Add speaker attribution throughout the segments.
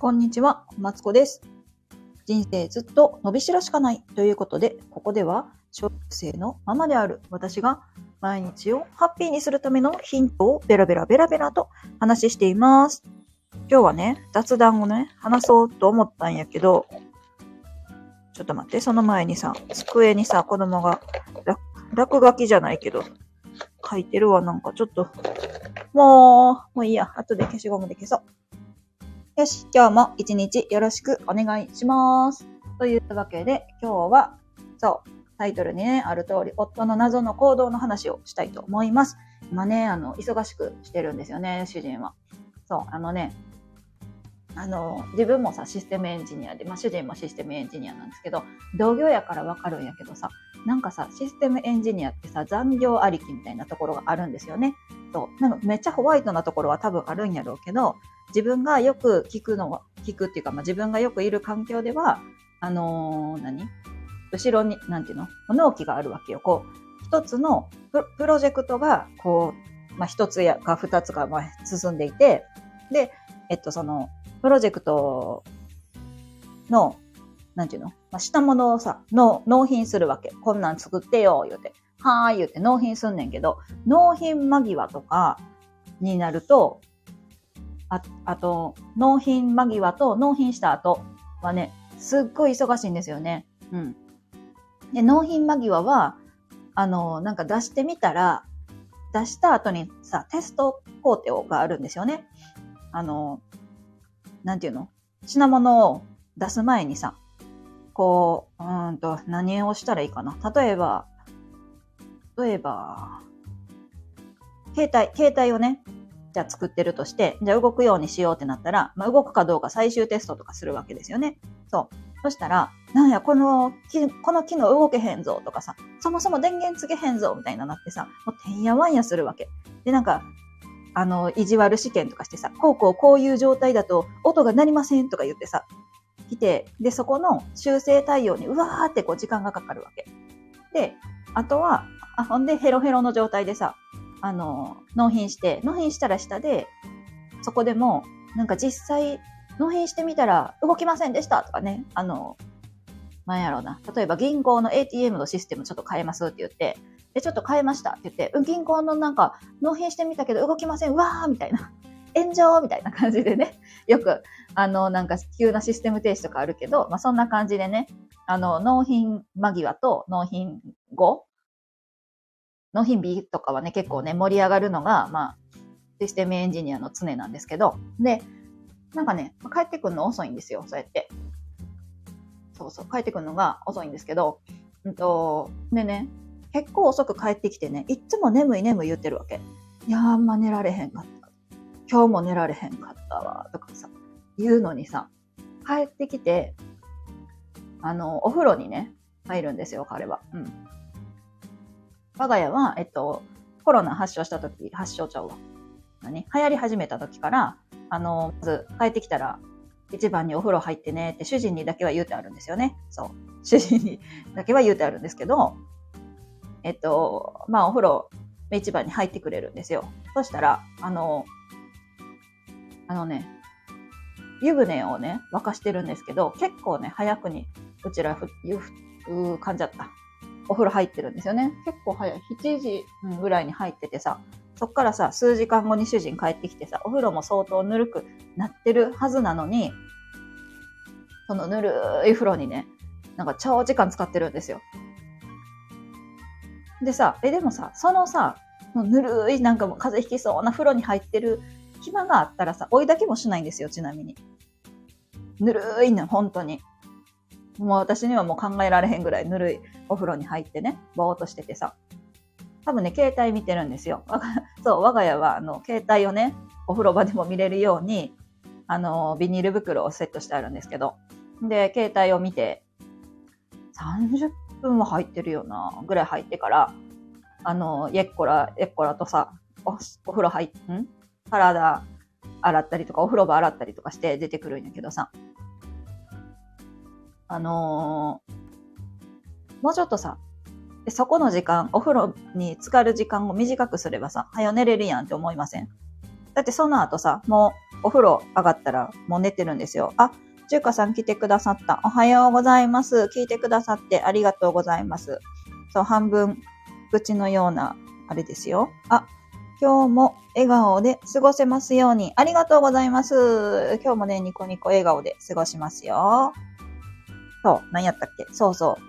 Speaker 1: こんにちは、マツコです。人生ずっと伸びしろしかないということで、ここでは小学生のママである私が毎日をハッピーにするためのヒントをベラベラベラベラと話しています。今日はね、雑談をね、話そうと思ったんやけど、ちょっと待って、その前にさ、机にさ、子供が落書きじゃないけど、書いてるわ、なんかちょっと、もう、もういいや、後で消しゴムで消そう。よし、今日も一日よろしくお願いします。というわけで、今日は、そう、タイトルにね、ある通り、夫の謎の行動の話をしたいと思います。今ね、あの、忙しくしてるんですよね、主人は。そう、あのね、あの、自分もさ、システムエンジニアで、まあ、主人もシステムエンジニアなんですけど、同業やからわかるんやけどさ、なんかさ、システムエンジニアってさ、残業ありきみたいなところがあるんですよね。そう。なんかめっちゃホワイトなところは多分あるんやろうけど、自分がよく聞くのは、聞くっていうか、まあ、自分がよくいる環境では、あのー何？後ろに、なんていうの？納期があるわけよ。こう、一つのプロジェクトが、こう、まあ、一つやか二つか、ま、進んでいて、で、えっと、その、プロジェクトの、なんていうの？まあ、したものをさ、納納品するわけ。こんなん作ってよ、言うて。はーい、言うて納品すんねんけど、納品間際とかになると、ああと、納品間際と納品した後はね、すっごい忙しいんですよね。うん。で、納品間際は、あの、なんか出してみたら、出した後にさ、テスト工程があるんですよね。あの、なんていうの？品物を出す前にさ、こう、うーんと、何をしたらいいかな。例えば、例えば、携帯、携帯をね、じゃあ作ってるとして、じゃあ動くようにしようってなったら、まあ、動くかどうか最終テストとかするわけですよね。そう。そしたら、なんや、この、この機能動けへんぞとかさ、そもそも電源つけへんぞみたいななってさ、もうてんやわんやするわけ。で、なんか、あの、意地悪試験とかしてさ、こうこうこういう状態だと音が鳴りませんとか言ってさ、来て、で、そこの修正対応にうわーってこう時間がかかるわけ。で、あとは、あ、ほんでヘロヘロの状態でさ、あの、納品して、納品したら下で、そこでも、なんか実際、納品してみたら動きませんでしたとかね、あの、なんやろうな。例えば銀行の ATM のシステムちょっと変えますって言って、で、ちょっと変えましたって言って、うん銀行のなんか納品してみたけど動きません、わーみたいな。炎上みたいな感じでね、よく、あの、なんか急なシステム停止とかあるけど、まあそんな感じでね、あの、納品間際と納品後、納品日とかはね、結構ね、盛り上がるのが、まあ、システムエンジニアの常なんですけど、で、なんかね、帰ってくるの遅いんですよ、そうやって。そうそう、帰ってくるのが遅いんですけど、うんと、でね、結構遅く帰ってきてね、いっつも眠い眠い言ってるわけ。いやー、あんま寝られへんかった。今日も寝られへんかったわ、とかさ、言うのにさ、帰ってきて、あの、お風呂にね、入るんですよ、彼は。うん。我が家は、えっと、コロナ発症した時、発症ちゃうわ。何流行り始めた時から、あの、まず帰ってきたら、一番にお風呂入ってねって主人にだけは言うてあるんですよね。そう。主人にだけは言うてあるんですけど、えっと、まあお風呂一番に入ってくれるんですよ。そしたら、あの、あのね、湯船をね、沸かしてるんですけど、結構ね、早くに、うちらふ、ゆふ、感じゃった。お風呂入ってるんですよね。結構早い。7時ぐらいに入っててさ、そっからさ、数時間後に主人帰ってきてさ、お風呂も相当ぬるくなってるはずなのに、そのぬるい風呂にね、なんか長時間使ってるんですよ。でさ、え、でもさ、そのさ、ぬるいなんかもう風邪ひきそうな風呂に入ってる暇があったらさ、追いだけもしないんですよ、ちなみに。ぬるいの、本当に。もう私にはもう考えられへんぐらいぬるいお風呂に入ってね、ぼーっとしててさ。多分ね、携帯見てるんですよ。そう、我が家は、あの、携帯をね、お風呂場でも見れるように、あの、ビニール袋をセットしてあるんですけど。で、携帯を見て、30分は入ってるよな、ぐらい入ってから、あの、ye っこら、ye っこらとさ、おお風呂入っ、ん？体洗ったりとか、お風呂場洗ったりとかして出てくるんやけどさ。あのーもうちょっとさ、そこの時間、お風呂に浸かる時間を短くすればさ、早寝れるやんって思いません？だってその後さ、もうお風呂上がったらもう寝てるんですよ。あ、中華さん来てくださった。おはようございます。聞いてくださってありがとうございます。そう、半分口のような、あれですよ。あ、今日も笑顔で過ごせますように。ありがとうございます。今日もね、ニコニコ笑顔で過ごしますよ。そう、何やったっけ？そうそう。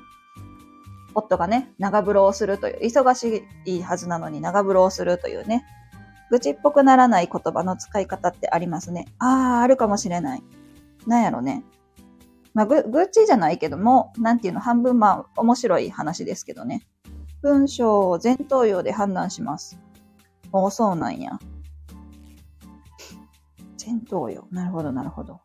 Speaker 1: 夫がね、長風呂をするという、忙しいはずなのに長風呂をするというね、愚痴っぽくならない言葉の使い方ってありますね。ああ、あるかもしれない。なんやろね。まあ、ぐ、愚痴じゃないけども、なんていうの、半分まあ、面白い話ですけどね。文章を前頭葉で判断します。おそうなんや。前頭葉。なるほど、なるほど。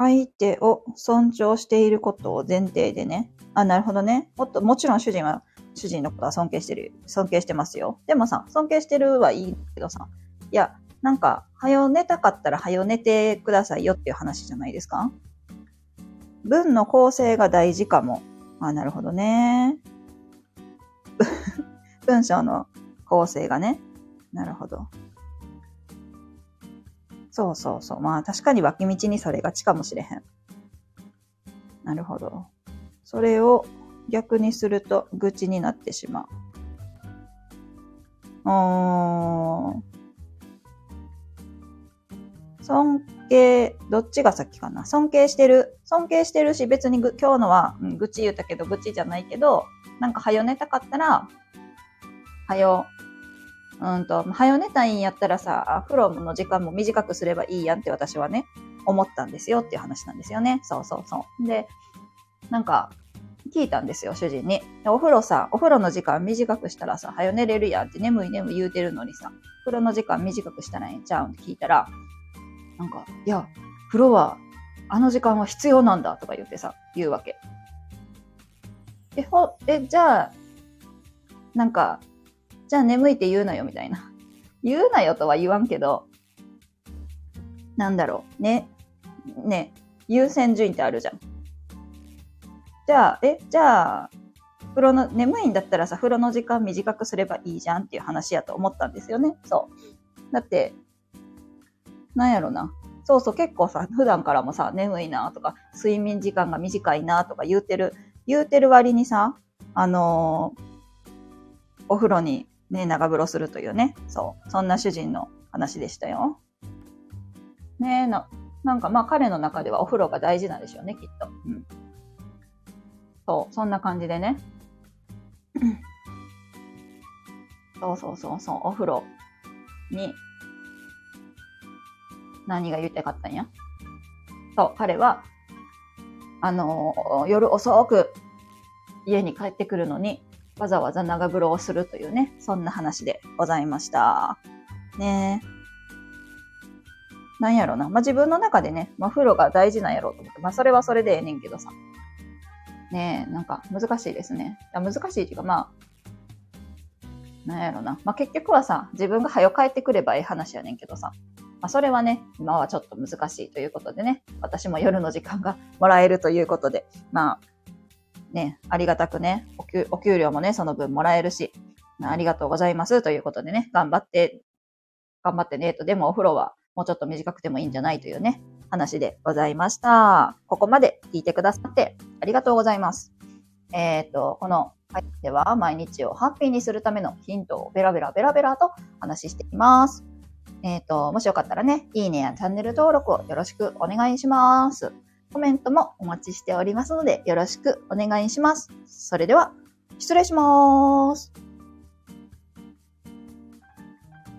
Speaker 1: 相手を尊重していることを前提でね。あ、なるほどね。もっと、もちろん主人は、主人のことは尊敬してる、尊敬してますよ。でもさ、尊敬してるはいいけどさ、いや、なんか、はよ寝たかったらはよ寝てくださいよっていう話じゃないですか文の構成が大事かも。あ、なるほどね。文章の構成がね。なるほど。そうそうそう。まあ確かに脇道にそれがちかもしれへん。なるほど。それを逆にすると愚痴になってしまう。ー。尊敬、どっちが先かな？尊敬してる。尊敬してるし、別にぐ今日のは、うん、愚痴言ったけど、愚痴じゃないけど、なんか早寝たかったら、はよ、うんと、はよ寝たいんやったらさ、風呂の時間も短くすればいいやんって私はね、思ったんですよっていう話なんですよね。そうそうそう。で、なんか、聞いたんですよ、主人に。お風呂さ、お風呂の時間短くしたらさ、はよ寝れるやんって眠い眠い言うてるのにさ、風呂の時間短くしたらええんちゃうん？って聞いたら、なんか、いや、風呂は、あの時間は必要なんだとか言ってさ、言うわけ。え、ほ、え、じゃあ、なんか、じゃあ眠いって言うなよみたいな。言うなよとは言わんけど、なんだろう。ね。ね。優先順位ってあるじゃん。じゃあ、え、じゃあ、風呂の、眠いんだったらさ、風呂の時間短くすればいいじゃんっていう話やと思ったんですよね。そう。だって、なんやろな。そうそう、結構さ、普段からもさ、眠いなとか、睡眠時間が短いなとか言うてる、言うてる割にさ、あのー、お風呂にね、長風呂するというね。そう。そんな主人の話でしたよ。ねえ、な、なんかまあ彼の中ではお風呂が大事なんでしょうね、きっと。うん。そう、そんな感じでね。そうそうそうそう、お風呂に、何が言いたかったんや？そう、彼は、あのー、夜遅く家に帰ってくるのに、わざわざ長風呂をするというね、そんな話でございました。ねなんやろな。まあ、自分の中でね、まあ、風呂が大事なんやろうと思って、まあ、それはそれでええねんけどさ。ねえ、なんか難しいですね。いや難しいっていうか、まあ、なんやろな。まあ、結局はさ、自分が早帰ってくればええ話やねんけどさ。まあ、それはね、今はちょっと難しいということでね、私も夜の時間がもらえるということで、まあ、ね、ありがたくね、お給お給料もね、その分もらえるし、ありがとうございますということでね、頑張って、頑張ってね、と、でもお風呂はもうちょっと短くてもいいんじゃないというね、話でございました。ここまで聞いてくださってありがとうございます。えっ、ー、と、この回では毎日をハッピーにするためのヒントをベラベラベラベラと話しています。えっ、ー、と、もしよかったらね、いいねやチャンネル登録をよろしくお願いします。コメントもお待ちしておりますので、よろしくお願いします。それでは、失礼します。